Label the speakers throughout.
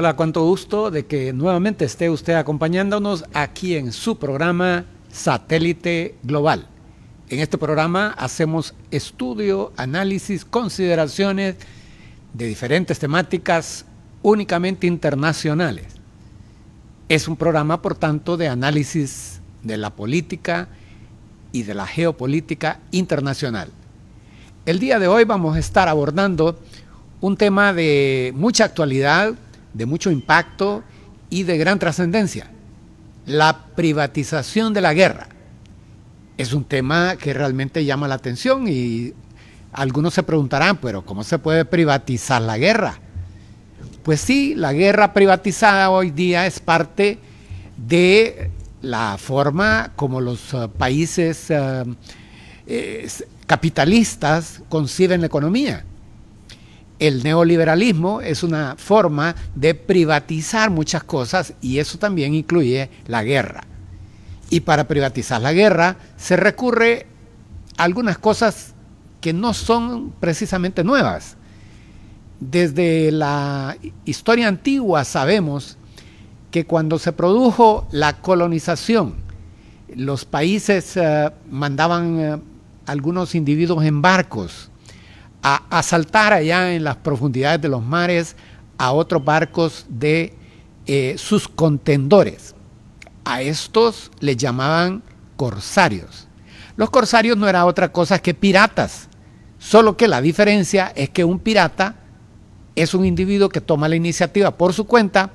Speaker 1: Hola, cuánto gusto de que nuevamente esté usted acompañándonos aquí en su programa Satélite Global. En este programa hacemos estudio, análisis, consideraciones de diferentes temáticas únicamente internacionales. Es un programa, por tanto, de análisis de la política y de la geopolítica internacional. El día de hoy vamos a estar abordando un tema de mucha actualidad, de mucho impacto y de gran trascendencia. La privatización de la guerra. Es un tema que realmente llama la atención y algunos se preguntarán, pero ¿cómo se puede privatizar la guerra? Pues sí, la guerra privatizada hoy día es parte de la forma como los uh, países uh, eh, capitalistas conciben la economía el neoliberalismo es una forma de privatizar muchas cosas y eso también incluye la guerra. Y para privatizar la guerra se recurre a algunas cosas que no son precisamente nuevas. Desde la historia antigua sabemos que cuando se produjo la colonización, los países uh, mandaban uh, algunos individuos en barcos a asaltar allá en las profundidades de los mares a otros barcos de eh, sus contendores. A estos les llamaban corsarios. Los corsarios no era otra cosa que piratas, solo que la diferencia es que un pirata es un individuo que toma la iniciativa por su cuenta,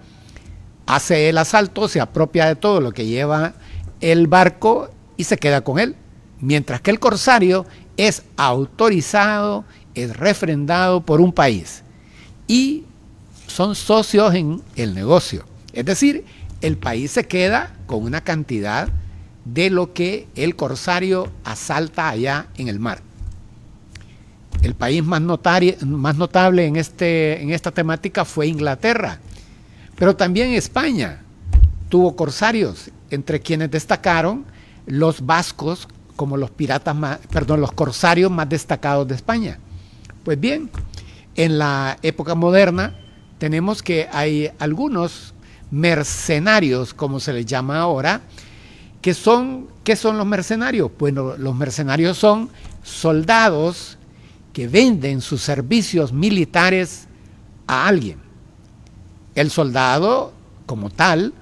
Speaker 1: hace el asalto, se apropia de todo lo que lleva el barco y se queda con él. Mientras que el corsario es autorizado es refrendado por un país y son socios en el negocio. Es decir, el país se queda con una cantidad de lo que el corsario asalta allá en el mar. El país más, más notable en, este, en esta temática fue Inglaterra, pero también España tuvo corsarios, entre quienes destacaron los vascos como los piratas más, perdón, los corsarios más destacados de España. Pues bien, en la época moderna tenemos que hay algunos mercenarios, como se les llama ahora, que son, ¿qué son los mercenarios? Bueno, los mercenarios son soldados que venden sus servicios militares a alguien. El soldado, como tal,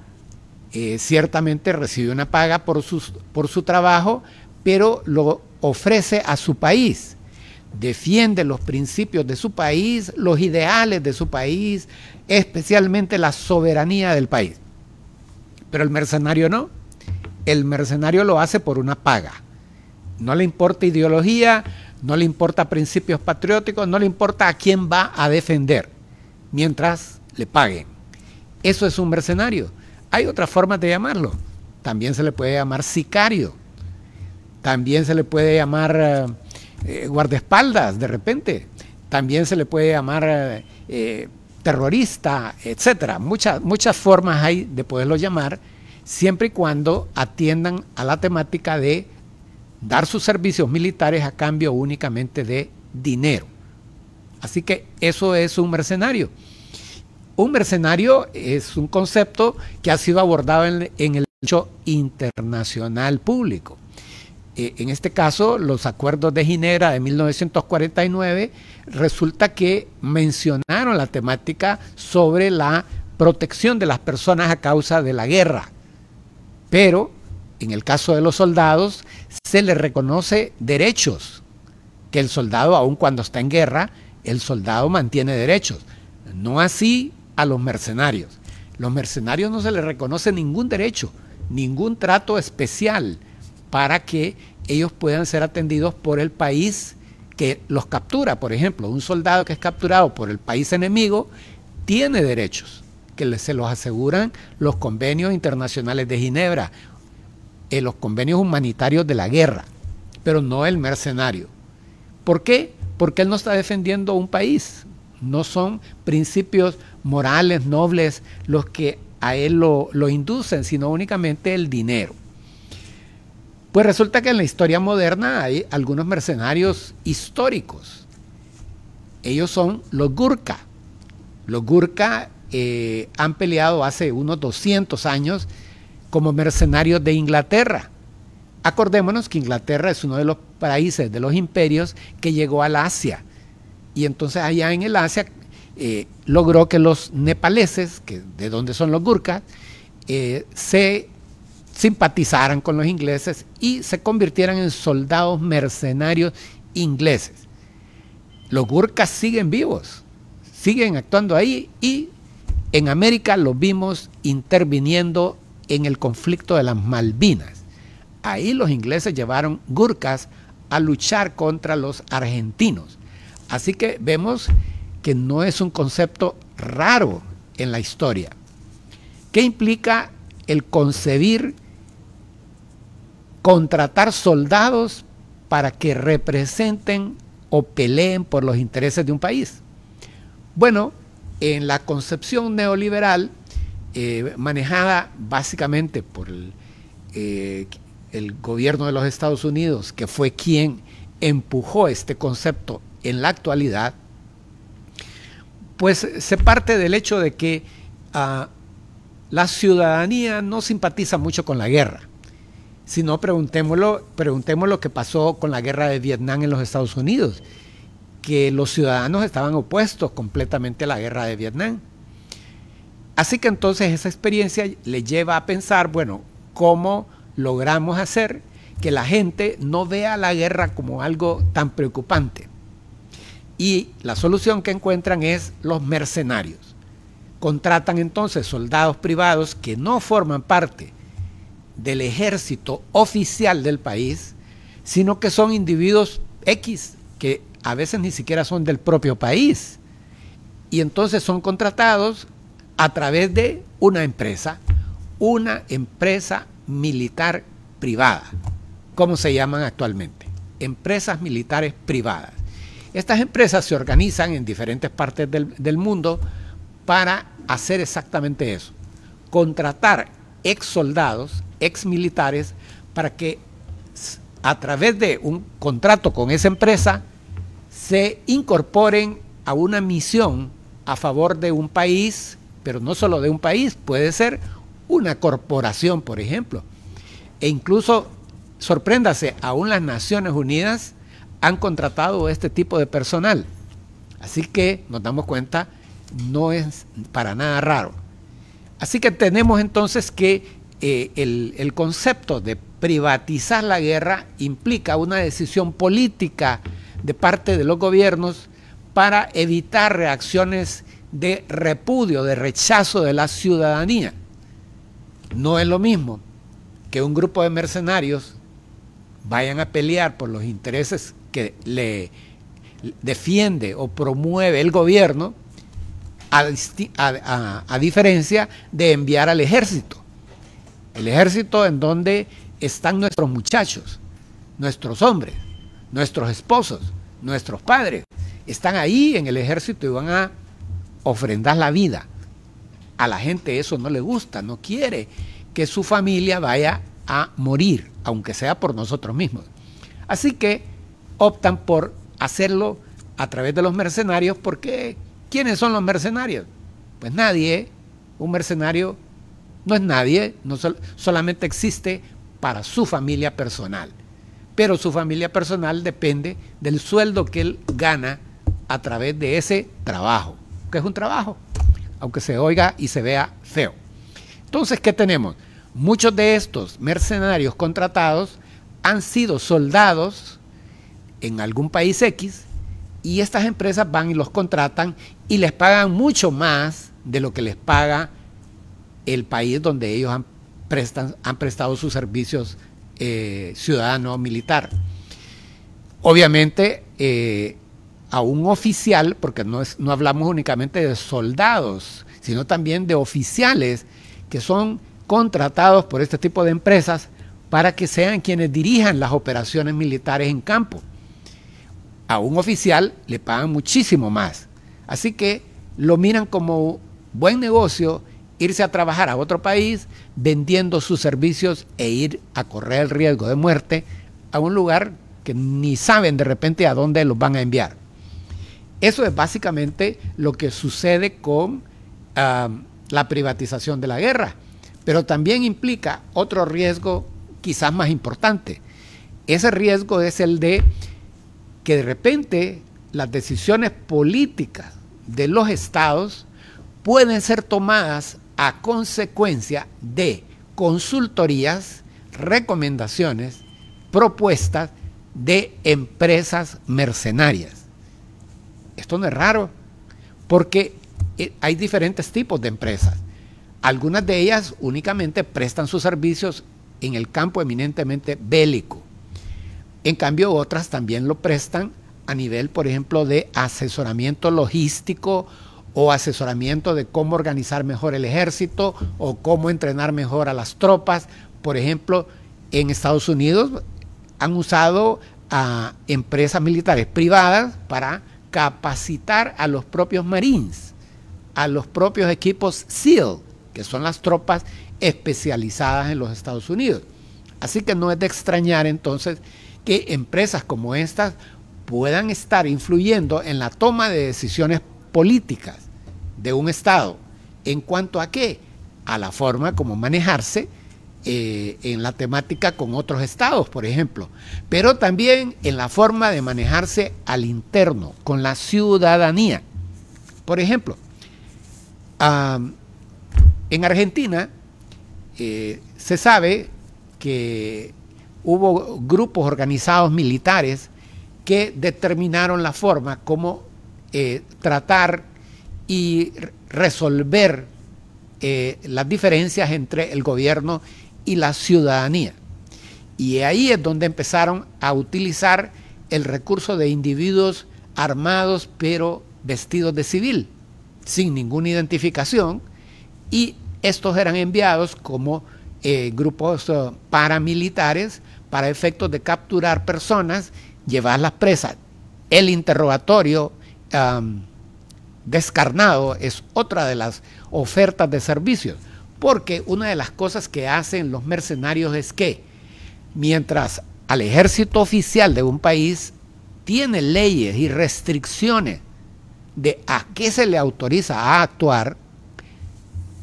Speaker 1: eh, ciertamente recibe una paga por, por su trabajo, pero lo ofrece a su país defiende los principios de su país, los ideales de su país, especialmente la soberanía del país. Pero el mercenario no. El mercenario lo hace por una paga. No le importa ideología, no le importa principios patrióticos, no le importa a quién va a defender, mientras le paguen. Eso es un mercenario. Hay otras formas de llamarlo. También se le puede llamar sicario. También se le puede llamar... Eh, guardaespaldas de repente. También se le puede llamar eh, terrorista, etcétera. Muchas, muchas formas hay de poderlo llamar, siempre y cuando atiendan a la temática de dar sus servicios militares a cambio únicamente de dinero. Así que eso es un mercenario. Un mercenario es un concepto que ha sido abordado en, en el derecho internacional público. Eh, en este caso, los acuerdos de Ginebra de 1949, resulta que mencionaron la temática sobre la protección de las personas a causa de la guerra. Pero, en el caso de los soldados, se les reconoce derechos, que el soldado, aun cuando está en guerra, el soldado mantiene derechos. No así a los mercenarios. Los mercenarios no se les reconoce ningún derecho, ningún trato especial para que ellos puedan ser atendidos por el país que los captura. Por ejemplo, un soldado que es capturado por el país enemigo tiene derechos que se los aseguran los convenios internacionales de Ginebra, eh, los convenios humanitarios de la guerra, pero no el mercenario. ¿Por qué? Porque él no está defendiendo un país. No son principios morales, nobles, los que a él lo, lo inducen, sino únicamente el dinero. Pues resulta que en la historia moderna hay algunos mercenarios históricos. Ellos son los Gurkha. Los Gurkha eh, han peleado hace unos 200 años como mercenarios de Inglaterra. Acordémonos que Inglaterra es uno de los países de los imperios que llegó al Asia. Y entonces allá en el Asia eh, logró que los nepaleses, que de donde son los gurkhas, eh, se simpatizaran con los ingleses y se convirtieran en soldados mercenarios ingleses. Los gurkhas siguen vivos, siguen actuando ahí y en América los vimos interviniendo en el conflicto de las Malvinas. Ahí los ingleses llevaron gurkhas a luchar contra los argentinos. Así que vemos que no es un concepto raro en la historia. ¿Qué implica el concebir contratar soldados para que representen o peleen por los intereses de un país? Bueno, en la concepción neoliberal, eh, manejada básicamente por el, eh, el gobierno de los Estados Unidos, que fue quien empujó este concepto en la actualidad, pues se parte del hecho de que ah, la ciudadanía no simpatiza mucho con la guerra. Si no, preguntémoslo, preguntemos lo que pasó con la guerra de Vietnam en los Estados Unidos, que los ciudadanos estaban opuestos completamente a la guerra de Vietnam. Así que entonces esa experiencia le lleva a pensar, bueno, ¿cómo logramos hacer que la gente no vea la guerra como algo tan preocupante? Y la solución que encuentran es los mercenarios. Contratan entonces soldados privados que no forman parte del ejército oficial del país, sino que son individuos X, que a veces ni siquiera son del propio país. Y entonces son contratados a través de una empresa, una empresa militar privada, como se llaman actualmente, empresas militares privadas. Estas empresas se organizan en diferentes partes del, del mundo para hacer exactamente eso, contratar ex soldados, ex militares, para que a través de un contrato con esa empresa se incorporen a una misión a favor de un país, pero no solo de un país, puede ser una corporación, por ejemplo. E incluso, sorpréndase, aún las Naciones Unidas han contratado este tipo de personal. Así que nos damos cuenta, no es para nada raro. Así que tenemos entonces que eh, el, el concepto de privatizar la guerra implica una decisión política de parte de los gobiernos para evitar reacciones de repudio, de rechazo de la ciudadanía. No es lo mismo que un grupo de mercenarios vayan a pelear por los intereses que le defiende o promueve el gobierno, a, diferencia de enviar al ejército. El ejército en donde están nuestros muchachos, nuestros hombres, nuestros esposos, nuestros padres. Están ahí en el ejército y van a ofrendar la vida. A la gente eso no le gusta, no quiere que su familia vaya a morir, aunque sea por nosotros mismos. Así que optan por hacerlo a través de los mercenarios porque ¿quiénes son los mercenarios? Pues nadie, un mercenario no es nadie, no solamente existe para su familia personal, pero su familia personal depende del sueldo que él gana a través de ese trabajo, que es un trabajo, aunque se oiga y se vea feo. Entonces, ¿qué tenemos? Muchos de estos mercenarios contratados han sido soldados en algún país X y estas empresas van y los contratan y les pagan mucho más de lo que les paga el país donde ellos han, han prestado sus servicios eh, ciudadano militar. Obviamente, eh, a un oficial, porque no, es, no hablamos únicamente de soldados, sino también de oficiales que son contratados por este tipo de empresas para que sean quienes dirijan las operaciones militares en campo a un oficial le pagan muchísimo más. Así que lo miran como buen negocio irse a trabajar a otro país vendiendo sus servicios e ir a correr el riesgo de muerte a un lugar que ni saben de repente a dónde los van a enviar. Eso es básicamente lo que sucede con la privatización de la guerra, pero también implica otro riesgo quizás más importante. Ese riesgo es el de que de repente las decisiones políticas de los estados pueden ser tomadas a consecuencia de consultorías, recomendaciones, propuestas de empresas mercenarias. Esto no es raro, porque eh, hay diferentes tipos de empresas. Algunas de ellas únicamente prestan sus servicios en el campo eminentemente bélico. En cambio, otras también lo prestan a nivel, por ejemplo, de asesoramiento logístico o asesoramiento de cómo organizar mejor el ejército o cómo entrenar mejor a las tropas. Por ejemplo, en Estados Unidos han usado a empresas militares privadas para capacitar a los propios Marines, a los propios equipos SEAL, que son las tropas especializadas en los Estados Unidos. Así que no es de extrañar entonces que empresas como estas puedan estar influyendo en la toma de decisiones políticas de un Estado. ¿En cuanto a qué? A la forma como manejarse eh, en la temática con otros estados, por ejemplo, pero también en la forma de manejarse al interno, con la ciudadanía. Por ejemplo, en Argentina eh, se sabe que hubo grupos organizados militares que determinaron la forma como eh, tratar y resolver las diferencias entre el gobierno y la ciudadanía. Y ahí es donde empezaron a utilizar el recurso de individuos armados pero vestidos de civil, sin ninguna identificación, y estos eran enviados como eh, grupos eh, paramilitares para efectos de capturar personas, llevarlas presas. El interrogatorio descarnado es otra de las ofertas de servicios porque una de las cosas que hacen los mercenarios es que mientras al ejército oficial de un país tiene leyes y restricciones de a qué se le autoriza a actuar,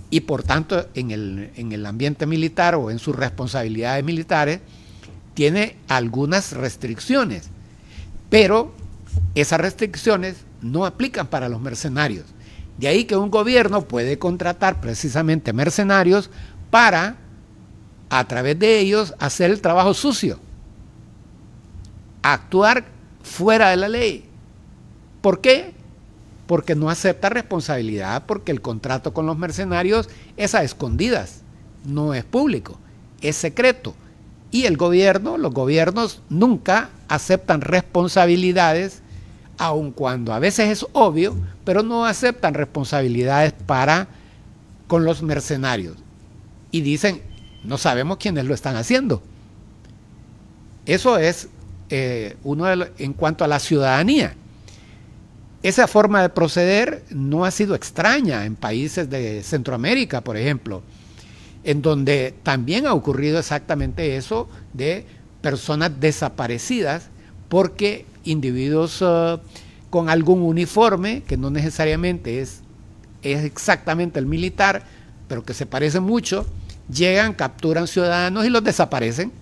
Speaker 1: y por tanto en el, en el ambiente militar o en sus responsabilidades militares, tiene algunas restricciones, pero esas restricciones no aplican para los mercenarios. De ahí que un gobierno puede contratar precisamente mercenarios para, a través de ellos, hacer el trabajo sucio, actuar fuera de la ley. ¿Por qué? Porque no acepta responsabilidad, porque el contrato con los mercenarios es a escondidas, no es público, es secreto. Y el gobierno, los gobiernos nunca aceptan responsabilidades aun cuando a veces es obvio, pero no aceptan responsabilidades para con los mercenarios. Y dicen, no sabemos quiénes lo están haciendo. Eso es eh, uno en cuanto a la ciudadanía. Esa forma de proceder no ha sido extraña en países de Centroamérica, por ejemplo, en donde también ha ocurrido exactamente eso de personas desaparecidas porque individuos eh, con algún uniforme, que no necesariamente es, es exactamente el militar, pero que se parece mucho, llegan, capturan ciudadanos y los desaparecen.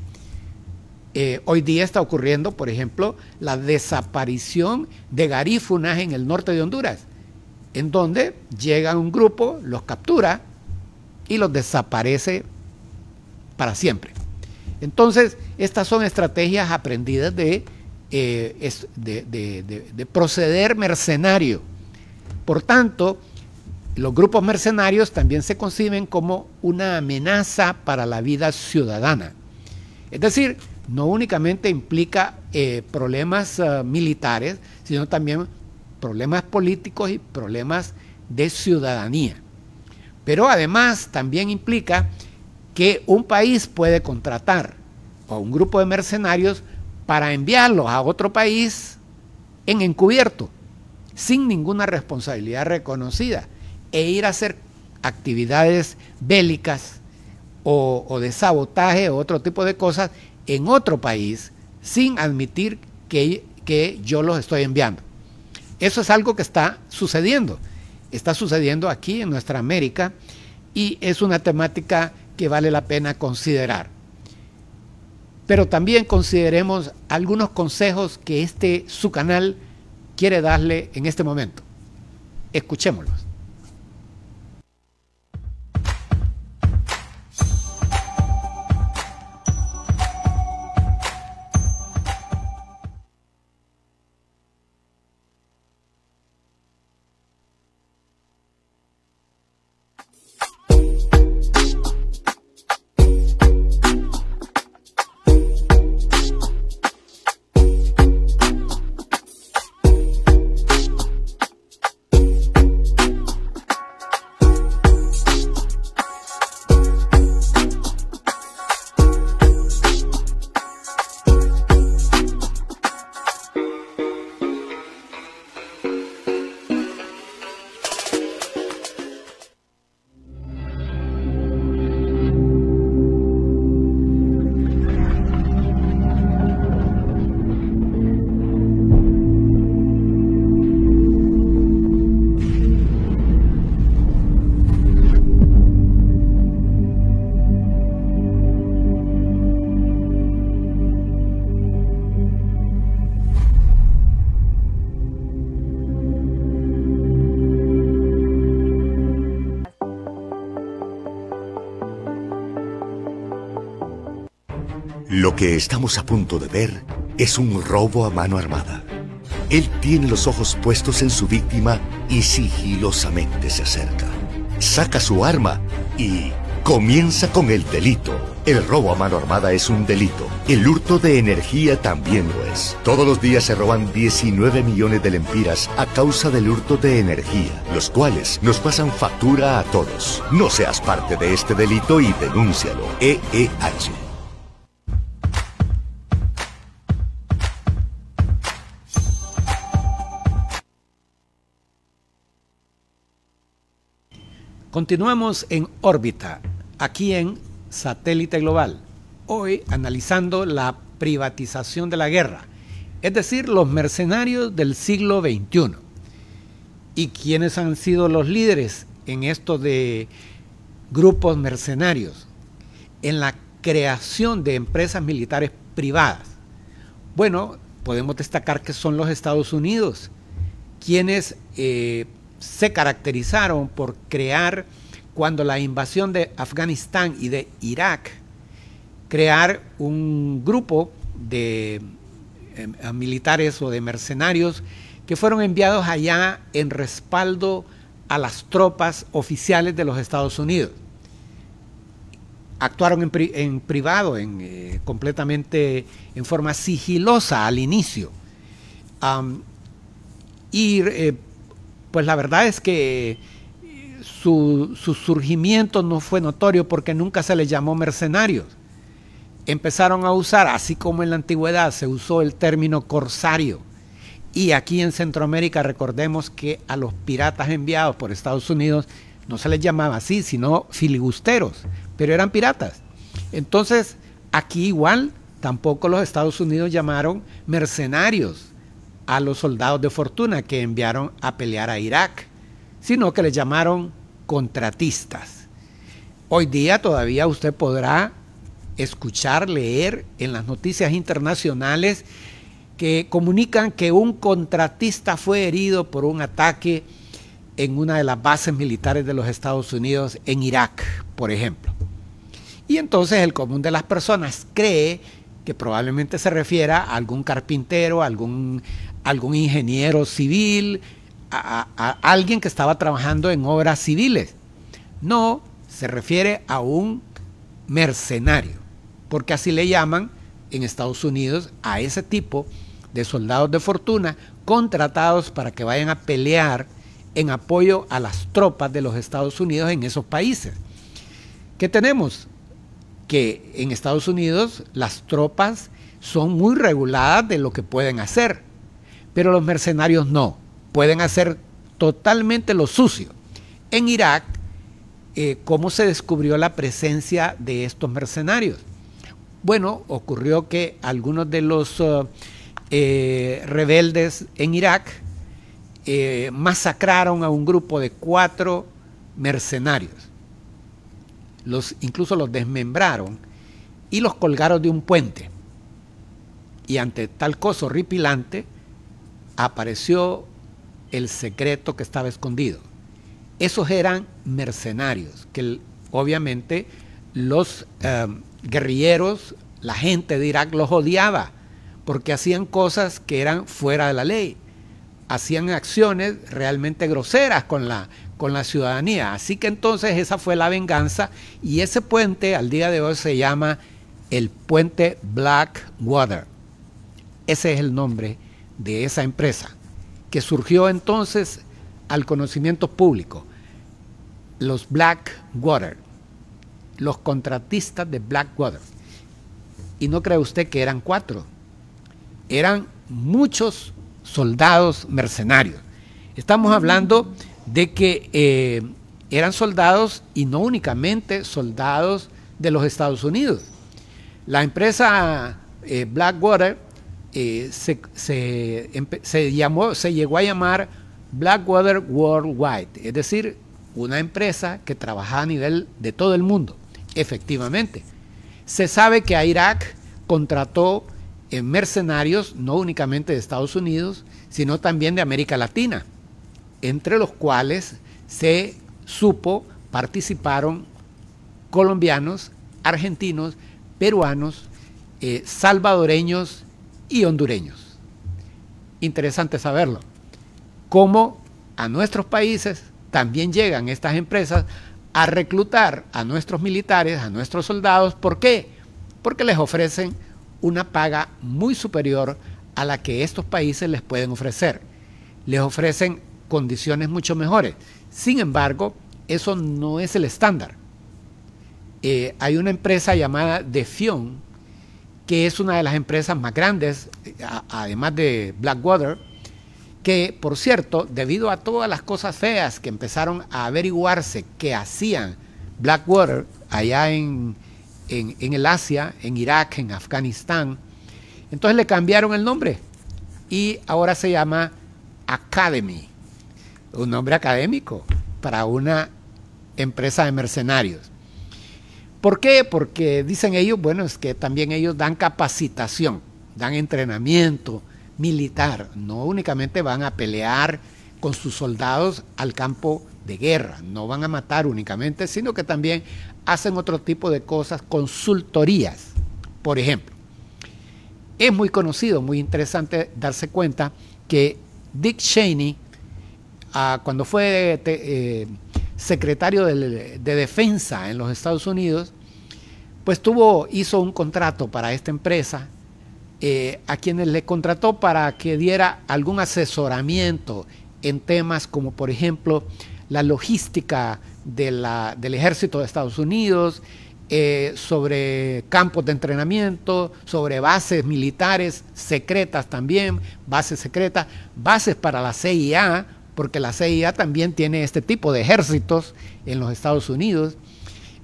Speaker 1: Eh, hoy día está ocurriendo, por ejemplo, la desaparición de garífunas en el norte de Honduras, en donde llega un grupo, los captura y los desaparece para siempre. Entonces, estas son estrategias aprendidas de eh, es de, proceder mercenario. Por tanto, los grupos mercenarios también se conciben como una amenaza para la vida ciudadana. Es decir, no únicamente implica eh, problemas ah, militares, sino también problemas políticos y problemas de ciudadanía. Pero además también implica que un país puede contratar a un grupo de mercenarios para enviarlos a otro país en encubierto, sin ninguna responsabilidad reconocida, e ir a hacer actividades bélicas o, de sabotaje o otro tipo de cosas en otro país sin admitir que, que yo los estoy enviando. Eso es algo que está sucediendo. está sucediendo aquí en nuestra América y es una temática que vale la pena considerar. Pero también consideremos algunos consejos que este su canal quiere darle en este momento. Escuchémoslos.
Speaker 2: Que estamos a punto de ver es un robo a mano armada. Él tiene los ojos puestos en su víctima y sigilosamente se acerca. Saca su arma y comienza con el delito. El robo a mano armada es un delito. El hurto de energía también lo es. Todos los días se roban 19 millones de lempiras a causa del hurto de energía, los cuales nos pasan factura a todos. No seas parte de este delito y denúncialo. EEH.
Speaker 1: Continuamos en órbita, aquí en Satélite Global, hoy analizando la privatización de la guerra, es decir, los mercenarios del siglo XXI. ¿Y quiénes han sido los líderes en esto de grupos mercenarios? En la creación de empresas militares privadas. Bueno, podemos destacar que son los Estados Unidos, quienes eh, se caracterizaron por crear, cuando la invasión de Afganistán y de Irak, crear un grupo de em, militares o de mercenarios que fueron enviados allá en respaldo a las tropas oficiales de los Estados Unidos. Actuaron en, privado, en, eh, completamente en forma sigilosa al inicio. eh, pues la verdad es que su, surgimiento no fue notorio porque nunca se les llamó mercenarios. Empezaron a usar, así como en la antigüedad se usó el término corsario. Y aquí en Centroamérica recordemos que a los piratas enviados por Estados Unidos no se les llamaba así, sino filibusteros, pero eran piratas. Entonces, aquí igual tampoco los Estados Unidos llamaron mercenarios a los soldados de fortuna que enviaron a pelear a Irak, sino que les llamaron contratistas. Hoy día todavía usted podrá escuchar, leer en las noticias internacionales que comunican que un contratista fue herido por un ataque en una de las bases militares de los Estados Unidos en Irak, por ejemplo. Y entonces el común de las personas cree que probablemente se refiera a algún carpintero, algún algún ingeniero civil, a, alguien que estaba trabajando en obras civiles. No, se refiere a un mercenario, porque así le llaman en Estados Unidos a ese tipo de soldados de fortuna contratados para que vayan a pelear en apoyo a las tropas de los Estados Unidos en esos países. ¿Qué tenemos? Que en Estados Unidos las tropas son muy reguladas de lo que pueden hacer. Pero los mercenarios no, pueden hacer totalmente lo sucio. En Irak, eh, ¿cómo se descubrió la presencia de estos mercenarios? Bueno, ocurrió que algunos de los uh, eh, rebeldes en Irak eh, masacraron a un grupo de cuatro mercenarios. Los, incluso los desmembraron y los colgaron de un puente. Y ante tal cosa horripilante, apareció el secreto que estaba escondido. Esos eran mercenarios, que obviamente los eh, guerrilleros, la gente de Irak los odiaba, porque hacían cosas que eran fuera de la ley, hacían acciones realmente groseras con la, con la ciudadanía. Así que entonces esa fue la venganza y ese puente al día de hoy se llama el puente Blackwater. Ese es el nombre de esa empresa, que surgió entonces al conocimiento público. Los Blackwater, los contratistas de Blackwater. Y no cree usted que eran cuatro, eran muchos soldados mercenarios. Estamos hablando de que eh, eran soldados y no únicamente soldados de los Estados Unidos. La empresa eh, Blackwater eh, se, llamó, se llegó a llamar Blackwater Worldwide, es decir, una empresa que trabaja a nivel de todo el mundo, efectivamente. Se sabe que Irak contrató mercenarios no únicamente de Estados Unidos, sino también de América Latina, entre los cuales se supo participaron colombianos, argentinos, peruanos, eh, salvadoreños y hondureños. Interesante saberlo. Cómo a nuestros países también llegan estas empresas a reclutar a nuestros militares, a nuestros soldados. ¿Por qué? Porque les ofrecen una paga muy superior a la que estos países les pueden ofrecer. Les ofrecen condiciones mucho mejores. Sin embargo, eso no es el estándar. Eh, hay una empresa llamada Defion, que es una de las empresas más grandes, además de Blackwater, que, por cierto, debido a todas las cosas feas que empezaron a averiguarse que hacían Blackwater allá en, en, el Asia, en Irak, en Afganistán. Entonces le cambiaron el nombre y ahora se llama Academy, un nombre académico para una empresa de mercenarios. ¿Por qué? Porque dicen ellos, bueno, es que también ellos dan capacitación, dan entrenamiento militar, no únicamente van a pelear con sus soldados al campo de guerra, no van a matar únicamente, sino que también hacen otro tipo de cosas, consultorías, por ejemplo. Es muy conocido, muy interesante darse cuenta que Dick Cheney, ah, cuando fue eh, secretario de, Defensa en los Estados Unidos, pues tuvo, hizo un contrato para esta empresa, eh, a quienes le contrató para que diera algún asesoramiento en temas como, por ejemplo, la logística del ejército de Estados Unidos, eh, sobre campos de entrenamiento, sobre bases militares secretas también, bases secretas, bases para la CIA, porque la CIA también tiene este tipo de ejércitos en los Estados Unidos.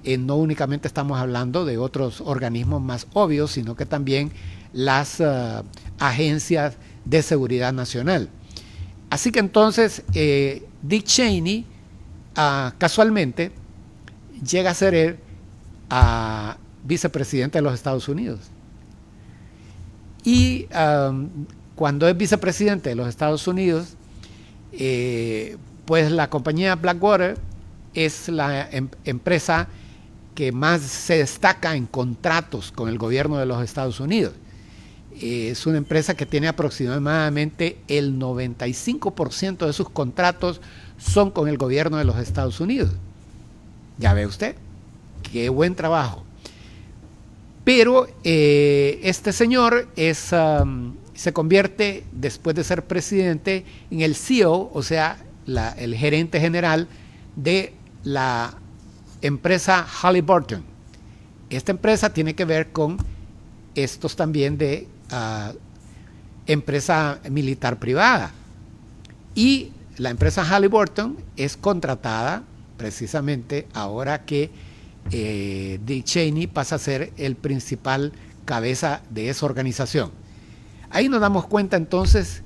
Speaker 1: Eh, no únicamente estamos hablando de otros organismos más obvios, sino que también las eh, agencias de seguridad nacional. Así que entonces Dick Cheney casualmente llega a ser él a vicepresidente de los Estados Unidos. Y cuando es vicepresidente de los Estados Unidos, eh, pues la compañía Blackwater es la em, empresa que más se destaca en contratos con el gobierno de los Estados Unidos. es una empresa que tiene aproximadamente el 95% de sus contratos son con el gobierno de los Estados Unidos. Ya ve usted, qué buen trabajo. Pero eh, este señor es, se convierte, después de ser presidente, en el CEO, o sea, el gerente general de la empresa Halliburton. Esta empresa tiene que ver con estos también de ah, empresa militar privada. Y la empresa Halliburton es contratada precisamente ahora que eh, Dick Cheney pasa a ser el principal cabeza de esa organización. Ahí nos damos cuenta entonces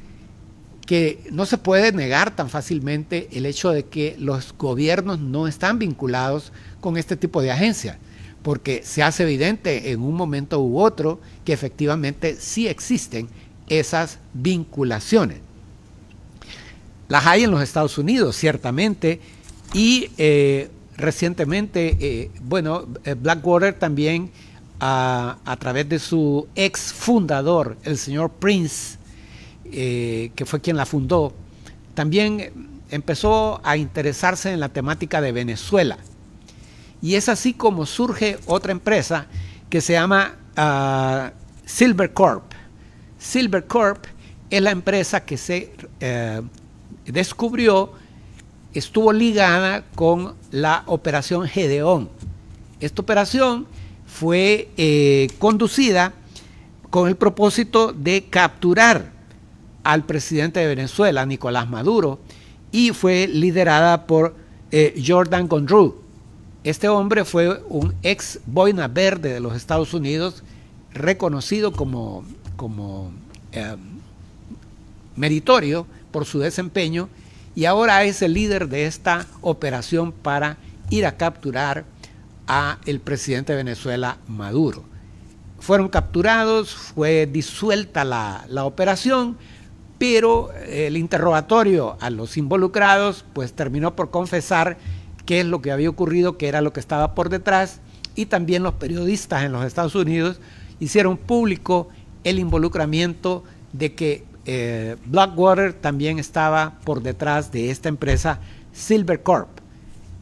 Speaker 1: que no se puede negar tan fácilmente el hecho de que los gobiernos no están vinculados con este tipo de agencias, porque se hace evidente en un momento u otro que efectivamente sí existen esas vinculaciones. Las hay en los Estados Unidos, ciertamente, y eh, recientemente, eh, bueno, eh, Blackwater también, a, a, través de su ex fundador, el señor Prince, que fue quien la fundó, también empezó a interesarse en la temática de Venezuela. Y es así como surge otra empresa que se llama uh, Silver Corp. Silver Corp es la empresa que se descubrió estuvo ligada con la operación Gedeón. Esta operación fue eh, conducida con el propósito de capturar al presidente de Venezuela, Nicolás Maduro, y fue liderada por eh, Jordan Gondru. Este hombre fue un ex boina verde de los Estados Unidos, reconocido como, como eh, meritorio por su desempeño y ahora es el líder de esta operación para ir a capturar a el presidente de Venezuela, Maduro. Fueron capturados, fue disuelta la, la operación, pero el interrogatorio a los involucrados pues terminó por confesar qué es lo que había ocurrido, qué era lo que estaba por detrás, y también los periodistas en los Estados Unidos hicieron público el involucramiento de que eh, Blackwater también estaba por detrás de esta empresa Silver Corp.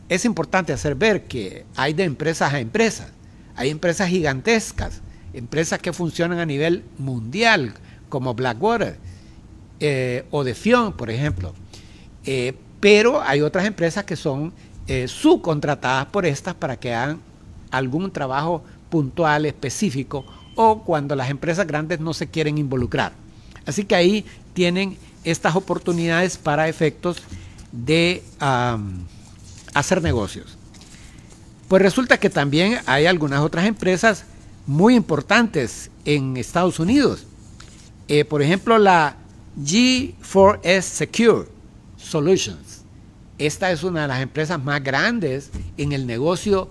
Speaker 1: Es importante hacer ver que hay de empresas a empresas. Hay empresas gigantescas, empresas que funcionan a nivel mundial, como Blackwater eh, o Defion, por ejemplo. Eh, pero hay otras empresas que son subcontratadas por estas para que hagan algún trabajo puntual, específico, o cuando las empresas grandes no se quieren involucrar. Así que ahí tienen estas oportunidades para efectos de hacer negocios. Pues resulta que también hay algunas otras empresas muy importantes en Estados Unidos. Eh, por ejemplo, la G4S Secure Solutions. Esta es una de las empresas más grandes en el negocio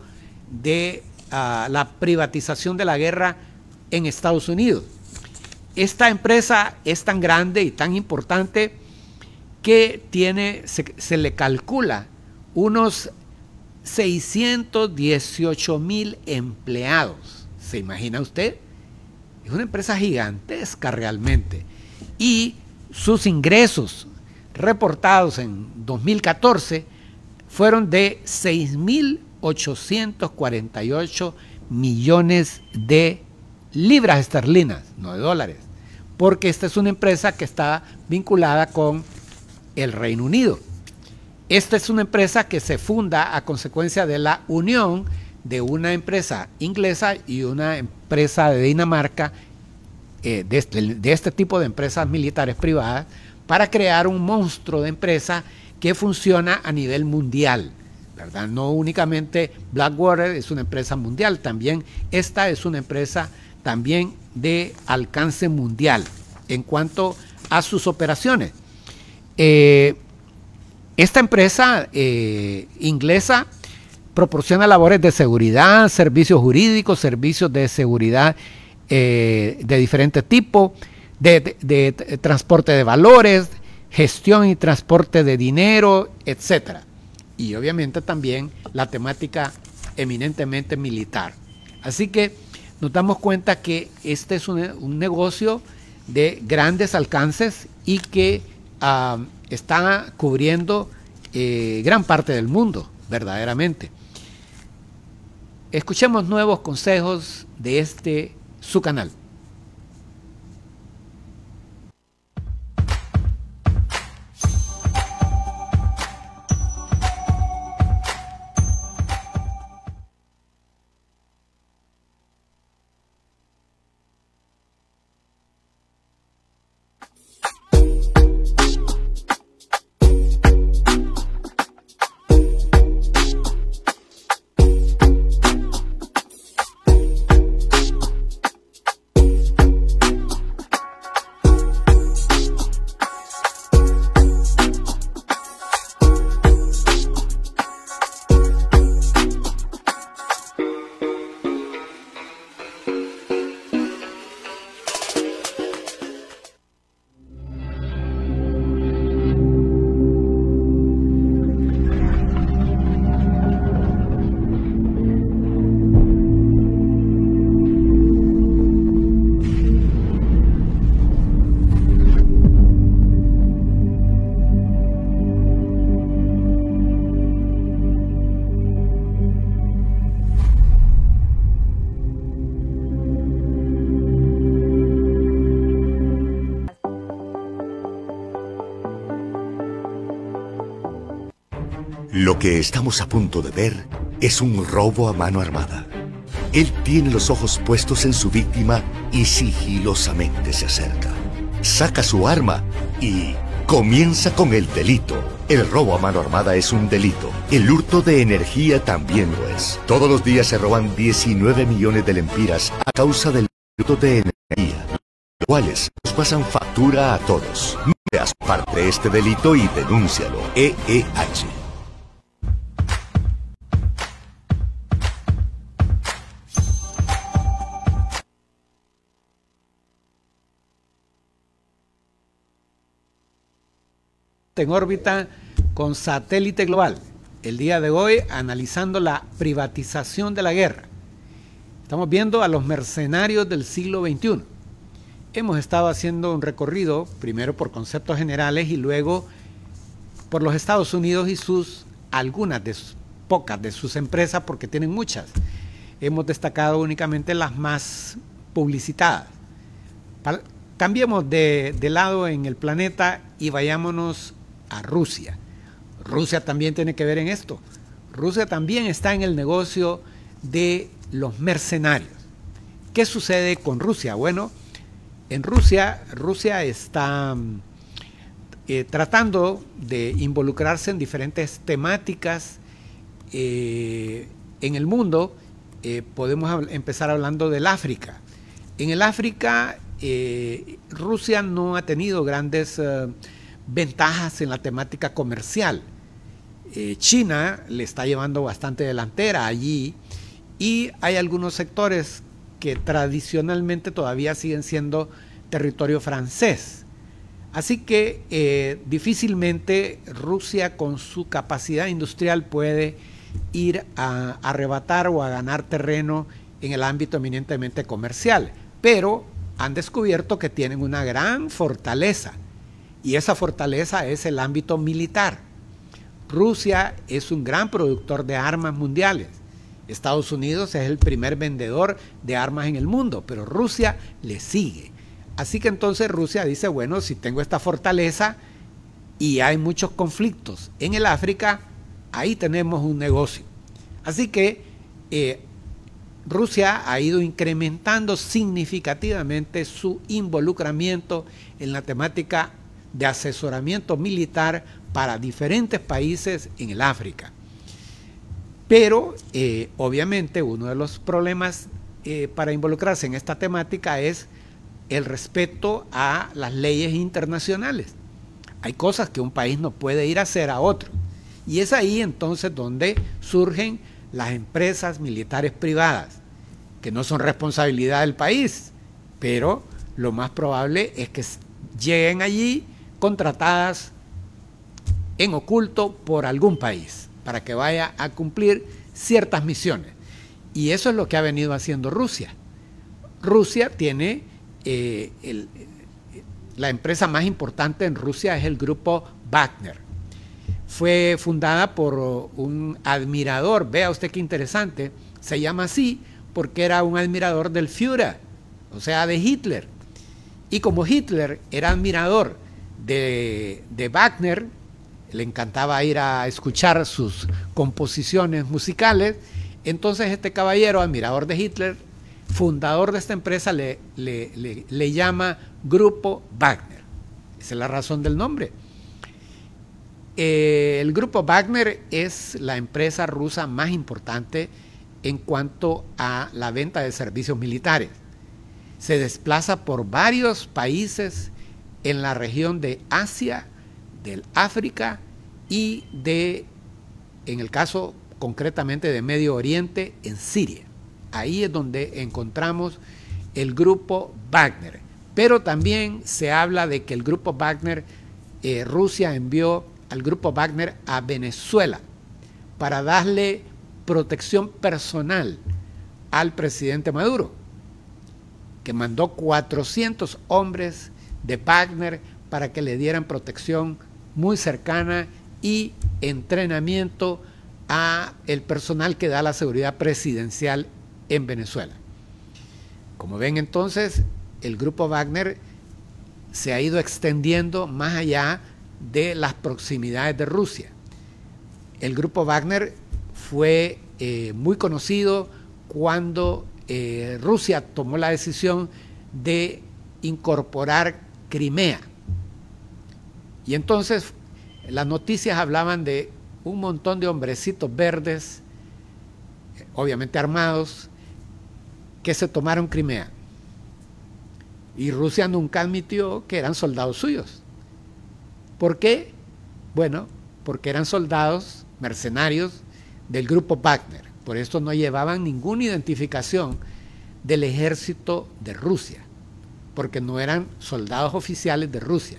Speaker 1: de ah, la privatización de la guerra en Estados Unidos. Esta empresa es tan grande y tan importante que tiene, se, le calcula unos 618 mil empleados. ¿Se imagina usted? Es una empresa gigantesca realmente. Y sus ingresos reportados en 2014 fueron de 6.848 millones de libras esterlinas, no de dólares porque esta es una empresa que está vinculada con el Reino Unido. Esta es una empresa que se funda a consecuencia de la unión de una empresa inglesa y una empresa de Dinamarca, eh, este, de, este, tipo de empresas militares privadas, para crear un monstruo de empresa que funciona a nivel mundial. ¿verdad? No únicamente Blackwater es una empresa mundial, también esta es una empresa también de alcance mundial en cuanto a sus operaciones. Eh, esta empresa eh, inglesa proporciona labores de seguridad, servicios jurídicos, servicios de seguridad eh, de diferentes tipos, de, transporte de valores, gestión y transporte de dinero, etc. Y obviamente también la temática eminentemente militar. Así que nos damos cuenta que este es un, negocio de grandes alcances y que ah, está cubriendo eh, gran parte del mundo, verdaderamente. Escuchemos nuevos consejos de este su canal.
Speaker 2: Estamos a punto de ver es un robo a mano armada. Él tiene los ojos puestos en su víctima y sigilosamente se acerca. Saca su arma y comienza con el delito. El robo a mano armada es un delito. El hurto de energía también lo es. Todos los días se roban 19 millones de lempiras a causa del hurto de energía, los cuales nos pasan factura a todos. No parte de este delito y denúncialo. EEH.
Speaker 1: En órbita con satélite global. El día de hoy analizando la privatización de la guerra. Estamos viendo a los mercenarios del siglo XXI. Hemos estado haciendo un recorrido, primero por conceptos generales y luego por los Estados Unidos y sus, algunas de sus, pocas de sus empresas, porque tienen muchas. Hemos destacado únicamente las más publicitadas. Cambiemos de, lado en el planeta y vayámonos a Rusia. Rusia también tiene que ver en esto. Rusia también está en el negocio de los mercenarios. ¿Qué sucede con Rusia? Bueno, en Rusia, Rusia está eh, tratando de involucrarse en diferentes temáticas eh, en el mundo. Eh, podemos empezar hablando del África. En el África, Rusia no ha tenido grandes ventajas en la temática comercial. Eh, China le está llevando bastante delantera allí y hay algunos sectores que tradicionalmente todavía siguen siendo territorio francés. Así que eh, difícilmente Rusia con su capacidad industrial puede ir a arrebatar o a ganar terreno en el ámbito eminentemente comercial. Pero han descubierto que tienen una gran fortaleza y esa fortaleza es el ámbito militar. Rusia es un gran productor de armas mundiales. Estados Unidos es el primer vendedor de armas en el mundo, pero Rusia le sigue. Así que entonces Rusia dice, bueno, si tengo esta fortaleza y hay muchos conflictos en el África, ahí tenemos un negocio. Así que eh, Rusia ha ido incrementando significativamente su involucramiento en la temática de asesoramiento militar para diferentes países en el África. Pero eh, obviamente uno de los problemas eh, para involucrarse en esta temática es el respeto a las leyes internacionales. Hay cosas que un país no puede ir a hacer a otro. Y es ahí entonces donde surgen las empresas militares privadas, que no son responsabilidad del país, pero lo más probable es que lleguen allí contratadas en oculto por algún país para que vaya a cumplir ciertas misiones. Y eso es lo que ha venido haciendo Rusia. Rusia tiene, eh, la empresa más importante en Rusia es el grupo Wagner. Fue fundada por un admirador, vea usted qué interesante, se llama así porque era un admirador del Führer, o sea, de Hitler. Y como Hitler era admirador de, Wagner, le encantaba ir a escuchar sus composiciones musicales, entonces este caballero, admirador de Hitler, fundador de esta empresa, le, le, llama Grupo Wagner. Esa es la razón del nombre. Eh, el Grupo Wagner es la empresa rusa más importante en cuanto a la venta de servicios militares. Se desplaza por varios países en la región de Asia, del África y de, en el caso concretamente de Medio Oriente, en Siria. Ahí es donde encontramos el grupo Wagner. Pero también se habla de que el grupo Wagner, eh, Rusia envió al grupo Wagner a Venezuela para darle protección personal al presidente Maduro, que mandó 400 hombres de Wagner para que le dieran protección muy cercana y entrenamiento a el personal que da la seguridad presidencial en Venezuela. Como ven entonces, el grupo Wagner se ha ido extendiendo más allá de las proximidades de Rusia. el grupo Wagner fue eh, muy conocido cuando eh, Rusia tomó la decisión de incorporar Crimea. Y entonces las noticias hablaban de un montón de hombrecitos verdes, obviamente armados, que se tomaron Crimea. Y Rusia nunca admitió que eran soldados suyos. ¿Por qué? Bueno, porque eran soldados mercenarios del grupo Wagner. Por esto no llevaban ninguna identificación del ejército de Rusia, porque no eran soldados oficiales de Rusia.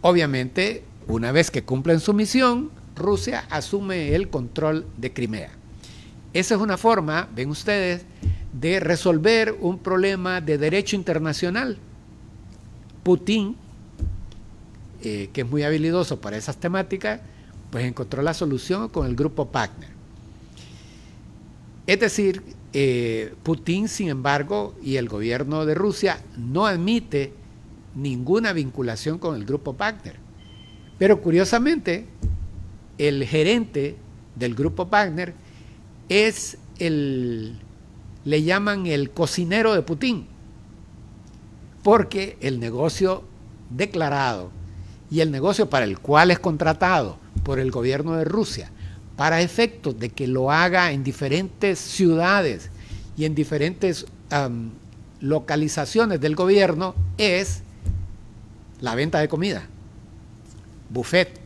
Speaker 1: Obviamente, una vez que cumplen su misión, Rusia asume el control de Crimea. Esa es una forma, ven ustedes, de resolver un problema de derecho internacional. Putin, eh, que es muy habilidoso para esas temáticas, pues encontró la solución con el grupo Wagner. Es decir, eh, Putin, sin embargo, y el gobierno de Rusia no admite ninguna vinculación con el grupo Wagner. Pero curiosamente, el gerente del grupo Wagner es el, le llaman el cocinero de Putin, porque el negocio declarado y el negocio para el cual es contratado por el gobierno de Rusia para efectos de que lo haga en diferentes ciudades y en diferentes localizaciones del gobierno es la venta de comida, buffet,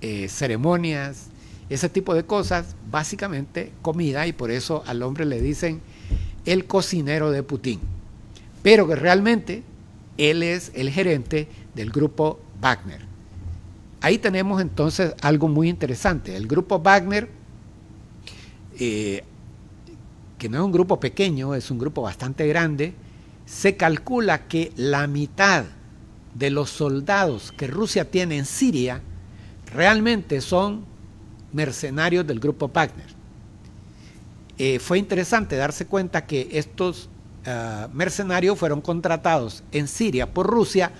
Speaker 1: eh, ceremonias, ese tipo de cosas, básicamente comida, y por eso al hombre le dicen el cocinero de Putin. Pero que realmente él es el gerente del grupo Wagner. Ahí tenemos entonces algo muy interesante. El grupo Wagner, eh, que no es un grupo pequeño, es un grupo bastante grande, se calcula que la mitad de los soldados que Rusia tiene en Siria realmente son mercenarios del grupo Wagner. Eh, fue interesante darse cuenta que estos ah, mercenarios fueron contratados en Siria por Rusia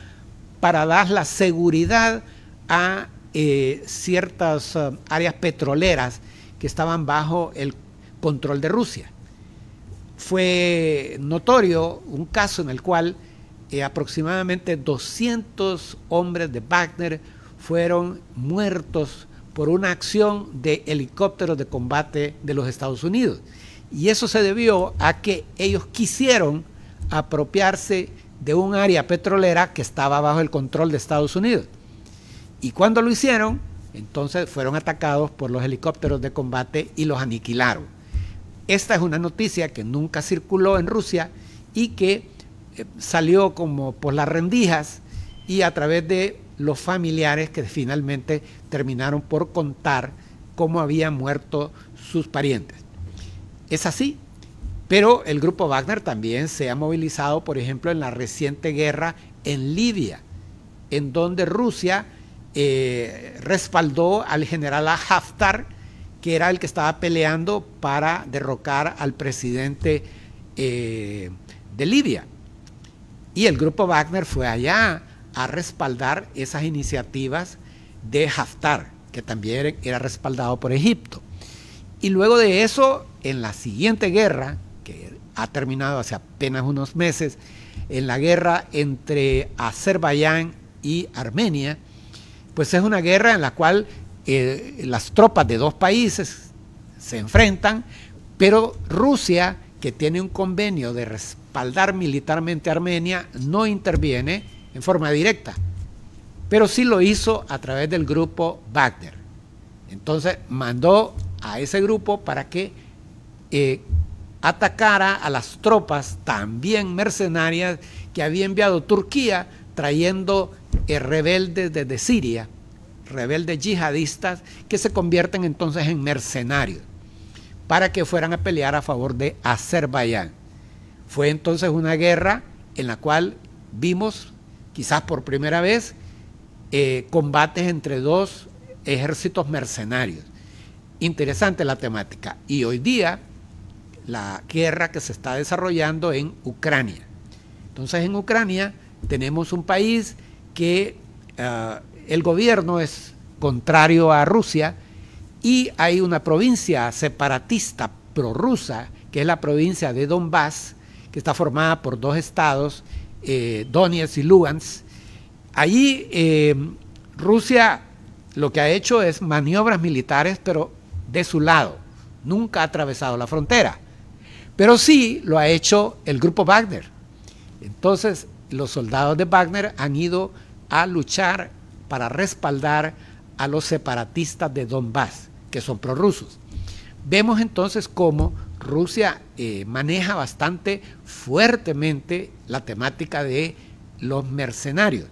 Speaker 1: para dar la seguridad a eh, ciertas ah, áreas petroleras que estaban bajo el control de Rusia. Fue notorio un caso en el cual eh, aproximadamente 200 hombres de Wagner fueron muertos por una acción de helicópteros de combate de los Estados Unidos. Y eso se debió a que ellos quisieron apropiarse de un área petrolera que estaba bajo el control de Estados Unidos. Y cuando lo hicieron, entonces fueron atacados por los helicópteros de combate y los aniquilaron. Esta es una noticia que nunca circuló en Rusia y que eh, salió como por las rendijas y a través de los familiares que finalmente terminaron por contar cómo habían muerto sus parientes. Es así, pero el grupo Wagner también se ha movilizado, por ejemplo, en la reciente guerra en Libia, en donde Rusia eh, respaldó al general Haftar, que era el que estaba peleando para derrocar al presidente eh, de Libia. Y el grupo Wagner fue allá a respaldar esas iniciativas de Haftar, que también era respaldado por Egipto. Y luego de eso, en la siguiente guerra, ha terminado hace apenas unos meses, en la guerra entre Azerbaiyán y Armenia, pues es una guerra en la cual eh, las tropas de dos países se enfrentan, pero Rusia, que tiene un convenio de respaldar militarmente a Armenia, no interviene en forma directa, pero sí lo hizo a través del grupo Wagner. Entonces mandó a ese grupo para que eh, atacara a las tropas también mercenarias que había enviado Turquía trayendo rebeldes desde Siria, rebeldes yihadistas que se convierten entonces en mercenarios para que fueran a pelear a favor de Azerbaiyán. Fue entonces una guerra en la cual vimos, quizás por primera vez, eh, combates entre dos ejércitos mercenarios. Interesante la temática. Y hoy día la guerra que se está desarrollando en Ucrania. Entonces en Ucrania tenemos un país que eh, el gobierno es contrario a Rusia Y hay una provincia separatista prorrusa, que es la provincia de Donbass, que está formada por dos estados, eh, Donetsk y Lugansk. Allí eh, Rusia lo que ha hecho es maniobras militares, pero de su lado. Nunca ha atravesado la frontera. Pero sí lo ha hecho el grupo Wagner. Entonces, los soldados de Wagner han ido a luchar para respaldar a los separatistas de Donbass, que son prorrusos. Vemos entonces cómo Rusia eh, maneja bastante fuertemente la temática de los mercenarios.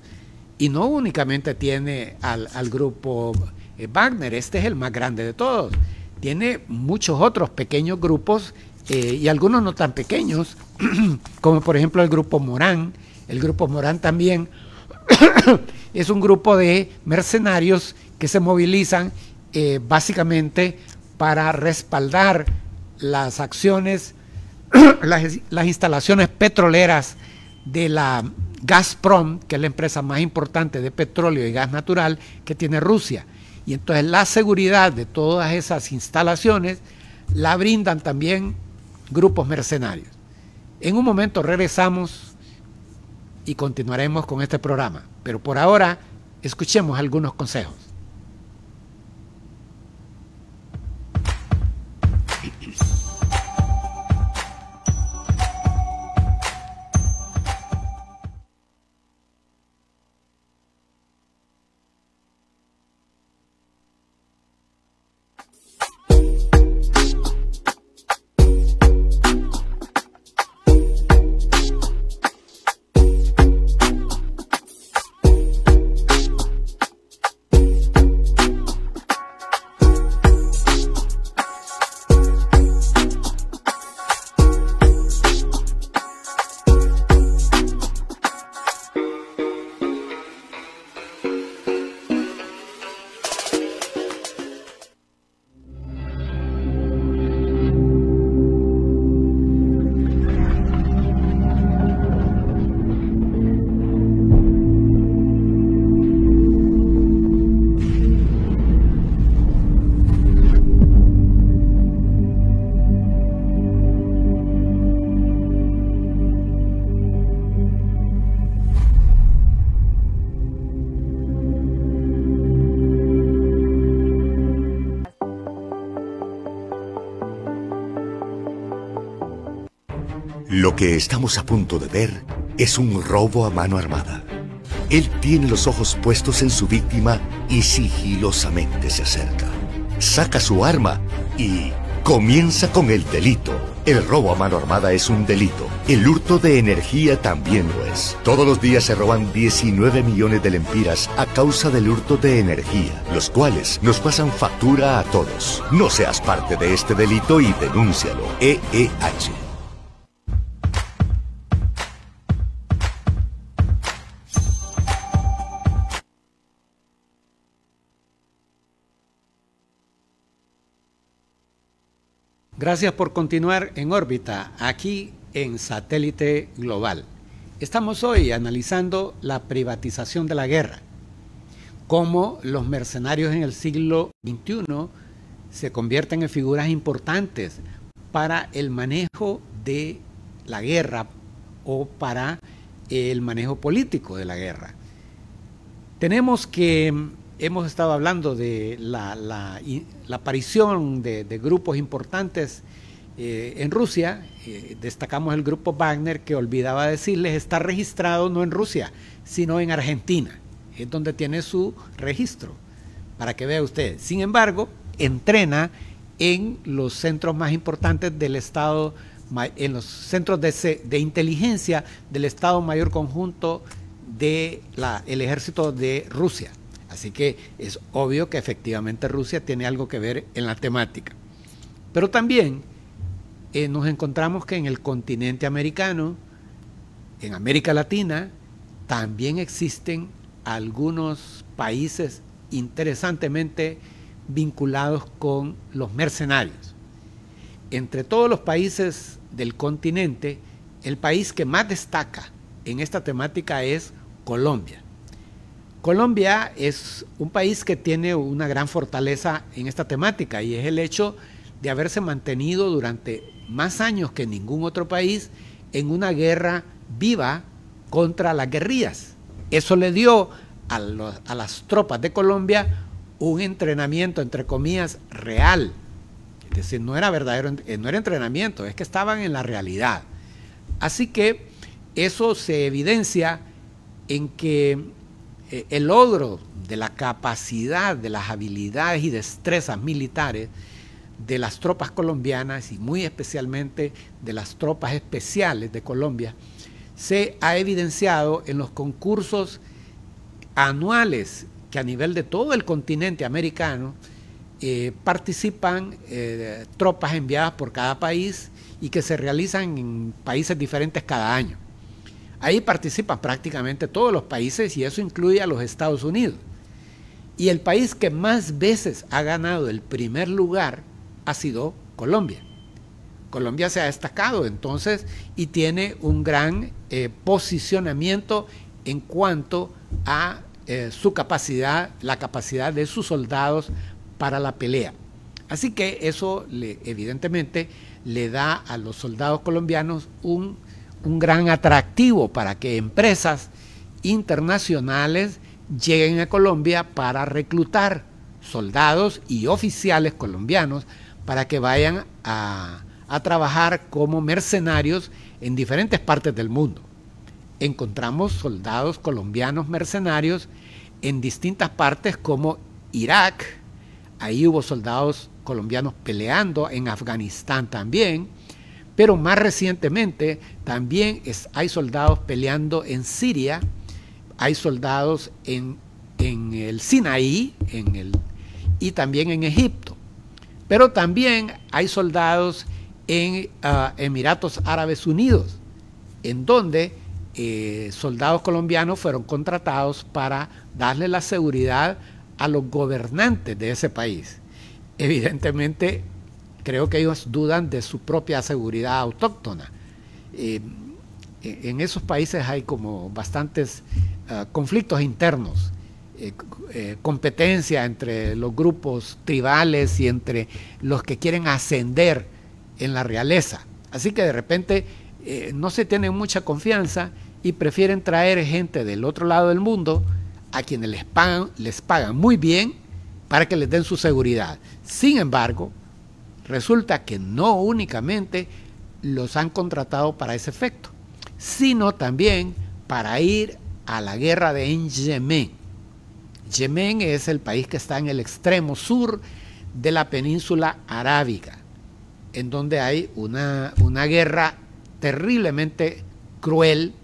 Speaker 1: Y no únicamente tiene al, grupo eh, Wagner, este es el más grande de todos. Tiene muchos otros pequeños grupos eh, y algunos no tan pequeños, como por ejemplo el grupo Morán. El grupo Morán también es un grupo de mercenarios que se movilizan básicamente para respaldar las acciones, las, instalaciones petroleras de la Gazprom, que es la empresa más importante de petróleo y gas natural que tiene Rusia. Y entonces la seguridad de todas esas instalaciones la brindan también grupos mercenarios. En un momento regresamos y continuaremos con este programa, pero por ahora escuchemos algunos consejos.
Speaker 2: Que estamos a punto de ver es un robo a mano armada. Él tiene los ojos puestos en su víctima y sigilosamente se acerca. Saca su arma y comienza con el delito. El robo a mano armada es un delito. El hurto de energía también lo es. Todos los días se roban 19 millones de lempiras a causa del hurto de energía, los cuales nos pasan factura a todos. No seas parte de este delito y denúncialo. EEH.
Speaker 1: Gracias por continuar en órbita aquí en Satélite Global. Estamos hoy analizando la privatización de la guerra, cómo los mercenarios en el siglo XXI se convierten en figuras importantes para el manejo de la guerra o para el manejo político de la guerra. Tenemos que hemos estado hablando de la, aparición de, grupos importantes eh, en Rusia. Eh, destacamos el grupo Wagner, que olvidaba decirles, está registrado no en Rusia, sino en Argentina. Es donde tiene su registro, para que vea usted. Sin embargo, entrena en los centros más importantes del Estado, en los centros de, de inteligencia del Estado Mayor Conjunto del Ejército de Rusia. Así que es obvio que efectivamente Rusia tiene algo que ver en la temática. Pero también eh, nos encontramos que en el continente americano, en América Latina, también existen algunos países interesantemente vinculados con los mercenarios. Entre todos los países del continente, el país que más destaca en esta temática es Colombia. Colombia es un país que tiene una gran fortaleza en esta temática y es el hecho de haberse mantenido durante más años que ningún otro país en una guerra viva contra las guerrillas. Eso le dio a, las tropas de Colombia un entrenamiento, entre comillas, real. Es decir, no era verdadero, eh, no era entrenamiento, es que estaban en la realidad. Así que eso se evidencia en que eh, el logro de la capacidad, de las habilidades y destrezas militares de las tropas colombianas y muy especialmente de las tropas especiales de Colombia, se ha evidenciado en los concursos anuales que a nivel de todo el continente americano eh, participan eh, tropas enviadas por cada país y que se realizan en países diferentes cada año. Ahí participan prácticamente todos los países y eso incluye a los Estados Unidos. Y el país que más veces ha ganado el primer lugar ha sido Colombia. Colombia se ha destacado entonces y tiene un gran eh, posicionamiento en cuanto a eh, su capacidad, la capacidad de sus soldados para la pelea. Así que eso le, evidentemente le da a los soldados colombianos un un gran atractivo para que empresas internacionales lleguen a Colombia para reclutar soldados y oficiales colombianos para que vayan a, trabajar como mercenarios en diferentes partes del mundo. Encontramos soldados colombianos mercenarios en distintas partes como Irak, ahí hubo soldados colombianos peleando, en Afganistán también, pero más recientemente también hay soldados peleando en Siria, hay soldados en, el Sinaí en el, y también en Egipto. Pero también hay soldados en ah, Emiratos Árabes Unidos, en donde eh, soldados colombianos fueron contratados para darle la seguridad a los gobernantes de ese país. Evidentemente, creo que ellos dudan de su propia seguridad autóctona. Eh, en esos países hay como bastantes ah, conflictos internos, eh, eh, competencia entre los grupos tribales y entre los que quieren ascender en la realeza. Así que de repente no se tienen mucha confianza y prefieren traer gente del otro lado del mundo a quienes les les pagan muy bien para que les den su seguridad. Sin embargo, Resulta que no únicamente los han contratado para ese efecto, sino también para ir a la guerra de Yemen. Yemen es el país que está en el extremo sur de la península arábiga, en donde hay una, una guerra terriblemente cruel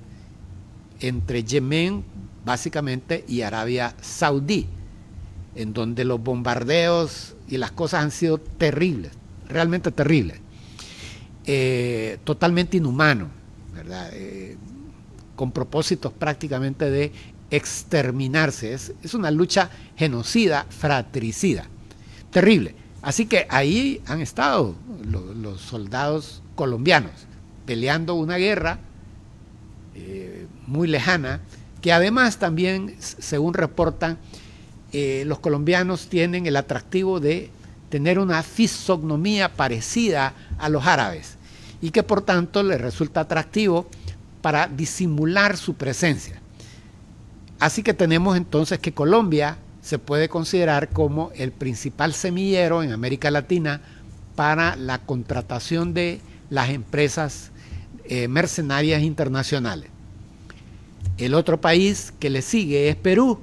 Speaker 1: entre Yemen, básicamente, y Arabia Saudí, en donde los bombardeos y las cosas han sido terribles realmente terrible, eh, totalmente inhumano, ¿verdad? Eh, con propósitos prácticamente de exterminarse. Es, una lucha genocida, fratricida, terrible. Así que ahí han estado los, soldados colombianos peleando una guerra eh, muy lejana, que además también, según reportan, los colombianos tienen el atractivo de tener una fisognomía parecida a los árabes y que por tanto le resulta atractivo para disimular su presencia. Así que tenemos entonces que Colombia se puede considerar como el principal semillero en América Latina para la contratación de las empresas eh, mercenarias internacionales. El otro país que le sigue es Perú.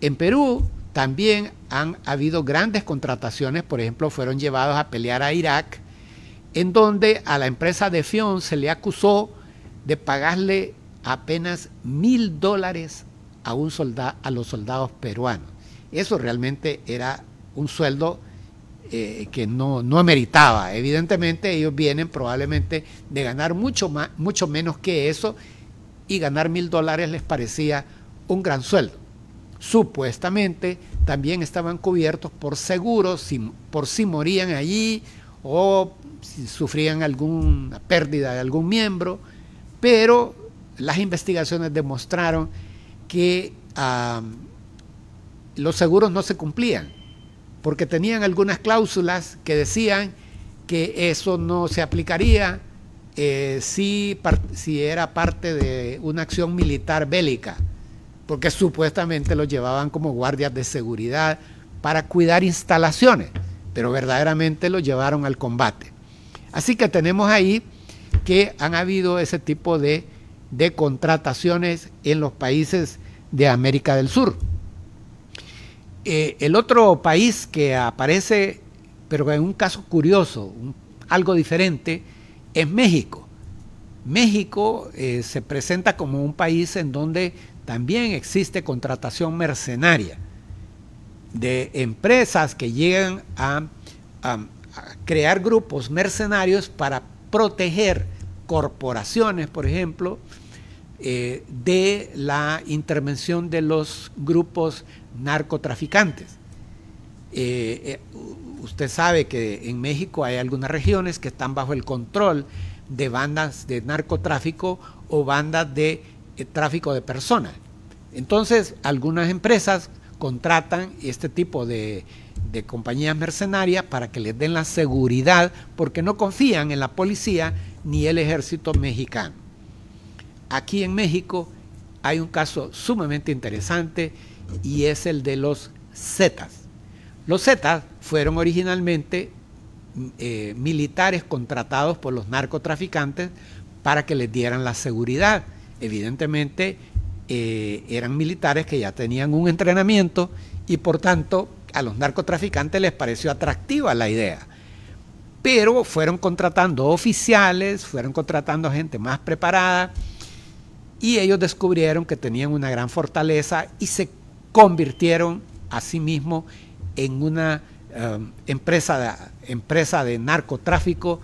Speaker 1: En Perú también han habido grandes contrataciones, por ejemplo, fueron llevados a pelear a Irak, en donde a la empresa de Fion se le acusó de pagarle apenas mil dólares a, un a los soldados peruanos. Eso realmente era un sueldo eh, que no, no ameritaba. Evidentemente ellos vienen probablemente de ganar mucho, más, mucho menos que eso y ganar mil dólares les parecía un gran sueldo supuestamente también estaban cubiertos por seguros por si morían allí o si sufrían alguna pérdida de algún miembro, pero las investigaciones demostraron que los seguros no se cumplían, porque tenían algunas cláusulas que decían que eso no se aplicaría eh, si, si era parte de una acción militar bélica, porque supuestamente los llevaban como guardias de seguridad para cuidar instalaciones, pero verdaderamente los llevaron al combate. Así que tenemos ahí que han habido ese tipo de, de contrataciones en los países de América del Sur. Eh, el otro país que aparece, pero en un caso curioso, algo diferente, es México. México eh, se presenta como un país en donde también existe contratación mercenaria de empresas que llegan a, crear grupos mercenarios para proteger corporaciones, por ejemplo, eh, de la intervención de los grupos narcotraficantes. Eh, usted sabe que en México hay algunas regiones que están bajo el control de bandas de narcotráfico o bandas de eh, tráfico de personas. Entonces, algunas empresas contratan este tipo de, compañías mercenarias para que les den la seguridad porque no confían en la policía ni el ejército mexicano. Aquí en México hay un caso sumamente interesante y es el de los Zetas. Los Zetas fueron originalmente eh, militares contratados por los narcotraficantes para que les dieran la seguridad. Evidentemente eh, eran militares que ya tenían un entrenamiento y por tanto a los narcotraficantes les pareció atractiva la idea. Pero fueron contratando oficiales, fueron contratando gente más preparada y ellos descubrieron que tenían una gran fortaleza y se convirtieron a sí mismos en una um, empresa, de, empresa de narcotráfico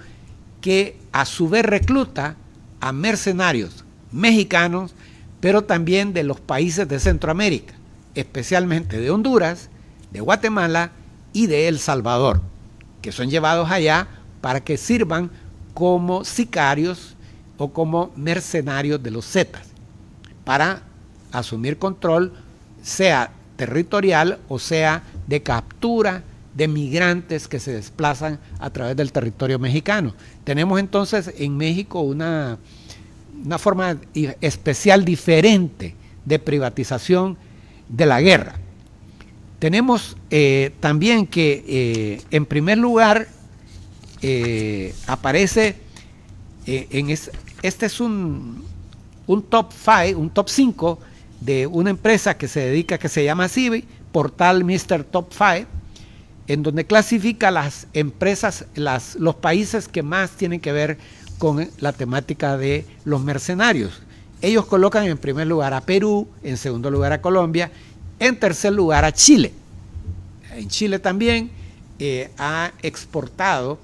Speaker 1: que a su vez recluta a mercenarios mexicanos, pero también de los países de Centroamérica, especialmente de Honduras, de Guatemala y de El Salvador, que son llevados allá para que sirvan como sicarios o como mercenarios de los Zetas, para asumir control, sea territorial o sea de captura de migrantes que se desplazan a través del territorio mexicano. Tenemos entonces en México una, una forma especial diferente de privatización de la guerra. Tenemos eh, también que, eh, en primer lugar, eh, aparece en este es un, un top 5, un top 5 de una empresa que se dedica, que se llama CIVI, portal Mr. Top 5, en donde clasifica las empresas, las, los países que más tienen que ver con la temática de los mercenarios. Ellos colocan en primer lugar a Perú, en segundo lugar a Colombia, en tercer lugar a Chile. En Chile también eh, ha exportado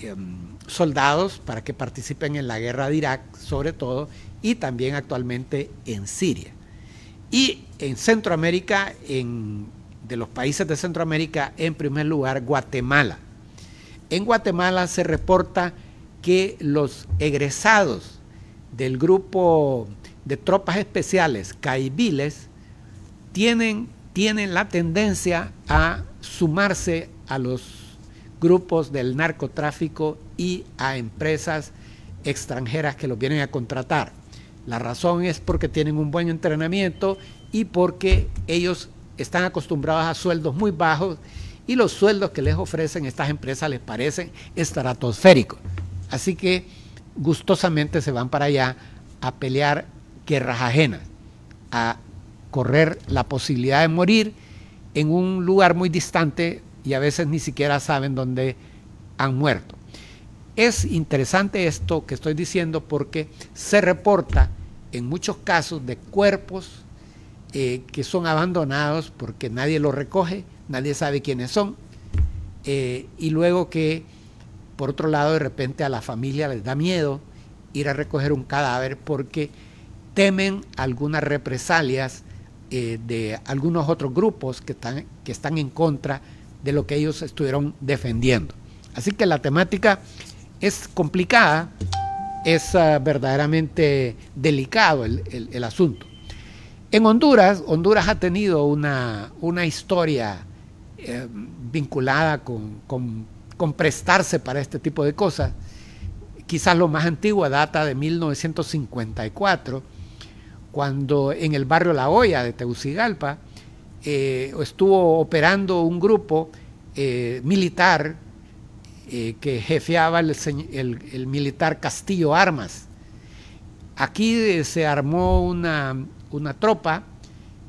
Speaker 1: em, soldados para que participen en la guerra de Irak, sobre todo, y también actualmente en Siria. Y en Centroamérica, en, de los países de Centroamérica, en primer lugar Guatemala. En Guatemala se reporta que los egresados del grupo de tropas especiales caibiles tienen, tienen la tendencia a sumarse a los grupos del narcotráfico y a empresas extranjeras que los vienen a contratar. La razón es porque tienen un buen entrenamiento y porque ellos están acostumbrados a sueldos muy bajos y los sueldos que les ofrecen estas empresas les parecen estratosféricos. Así que gustosamente se van para allá a pelear guerras ajenas, a correr la posibilidad de morir en un lugar muy distante y a veces ni siquiera saben dónde han muerto. Es interesante esto que estoy diciendo porque se reporta en muchos casos de cuerpos eh, que son abandonados porque nadie los recoge, nadie sabe quiénes son, eh, y luego que, por otro lado, de repente a la familia les da miedo ir a recoger un cadáver porque temen algunas represalias eh, de algunos otros grupos que están, que están en contra de lo que ellos estuvieron defendiendo. Así que la temática es complicada, es ah, verdaderamente delicado el, asunto. En Honduras, Honduras ha tenido una, una historia eh, vinculada con, prestarse para este tipo de cosas. Quizás lo más antiguo data de 1954, cuando en el barrio La Hoya de Tegucigalpa eh, estuvo operando un grupo eh, militar que jefeaba el, el militar Castillo Armas. Aquí se armó una, una tropa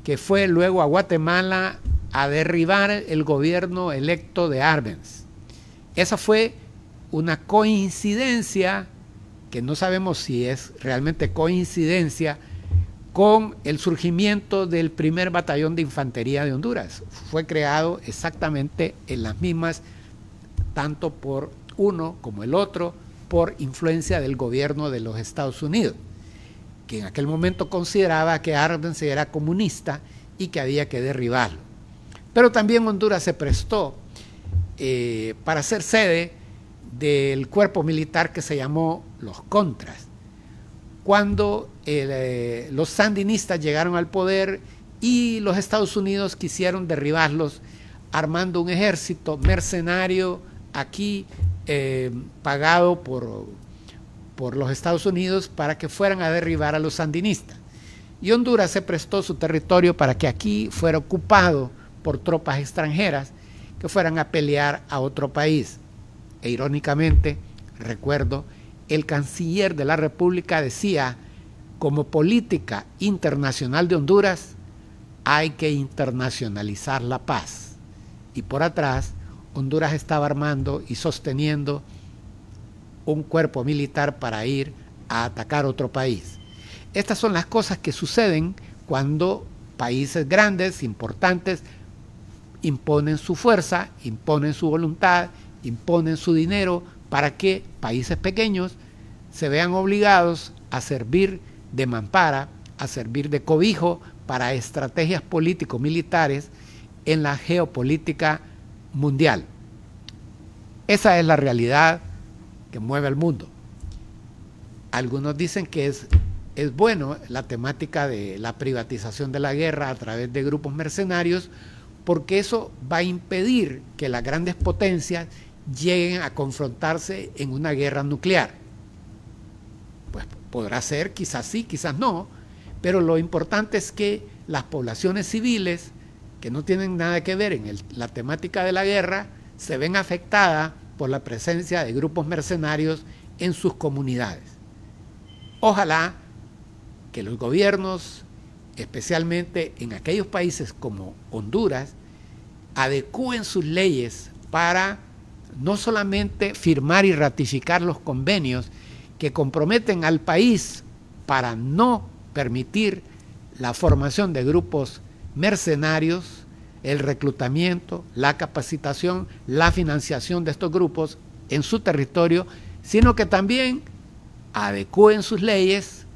Speaker 1: que fue luego a Guatemala a derribar el gobierno electo de Arbenz. Esa fue una coincidencia, que no sabemos si es realmente coincidencia, con el surgimiento del primer batallón de infantería de Honduras. Fue creado exactamente en las mismas, tanto por uno como el otro, por influencia del gobierno de los Estados Unidos que en aquel momento consideraba que Arbenz era comunista y que había que derribarlo. Pero también Honduras se prestó eh, para ser sede del cuerpo militar que se llamó los Contras. Cuando eh, los sandinistas llegaron al poder y los Estados Unidos quisieron derribarlos armando un ejército mercenario aquí eh, pagado por, por los Estados Unidos para que fueran a derribar a los sandinistas. Y Honduras se prestó su territorio para que aquí fuera ocupado por tropas extranjeras que fueran a pelear a otro país. E irónicamente, recuerdo, el canciller de la República decía, como política internacional de Honduras, hay que internacionalizar la paz. Y por atrás, Honduras estaba armando y sosteniendo un cuerpo militar para ir a atacar otro país. Estas son las cosas que suceden cuando países grandes, importantes, imponen su fuerza, imponen su voluntad, imponen su dinero para que países pequeños se vean obligados a servir de mampara, a servir de cobijo para estrategias político-militares en la geopolítica mundial. Esa es la realidad que mueve al mundo. Algunos dicen que es, es bueno la temática de la privatización de la guerra a través de grupos mercenarios, porque eso va a impedir que las grandes potencias lleguen a confrontarse en una guerra nuclear. Pues podrá ser, quizás sí, quizás no, pero lo importante es que las poblaciones civiles, que no tienen nada que ver en la temática de la guerra, se ven afectadas por la presencia de grupos mercenarios en sus comunidades. Ojalá que los gobiernos, especialmente en aquellos países como Honduras, adecúen sus leyes para no solamente firmar y ratificar los convenios que comprometen al país para no permitir la formación de grupos mercenarios, el reclutamiento, la capacitación, la financiación de estos grupos en su territorio, sino que también adecúen sus leyes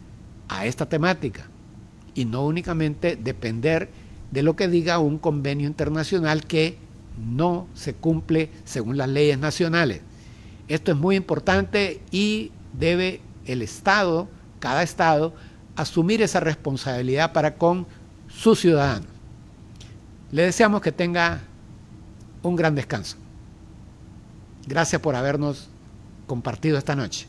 Speaker 1: a esta temática y no únicamente depender de lo que diga un convenio internacional que no se cumple según las leyes nacionales. Esto es muy importante y debe el Estado, cada Estado, asumir esa responsabilidad para con sus ciudadanos. Le deseamos que tenga un gran descanso. Gracias por habernos compartido esta noche.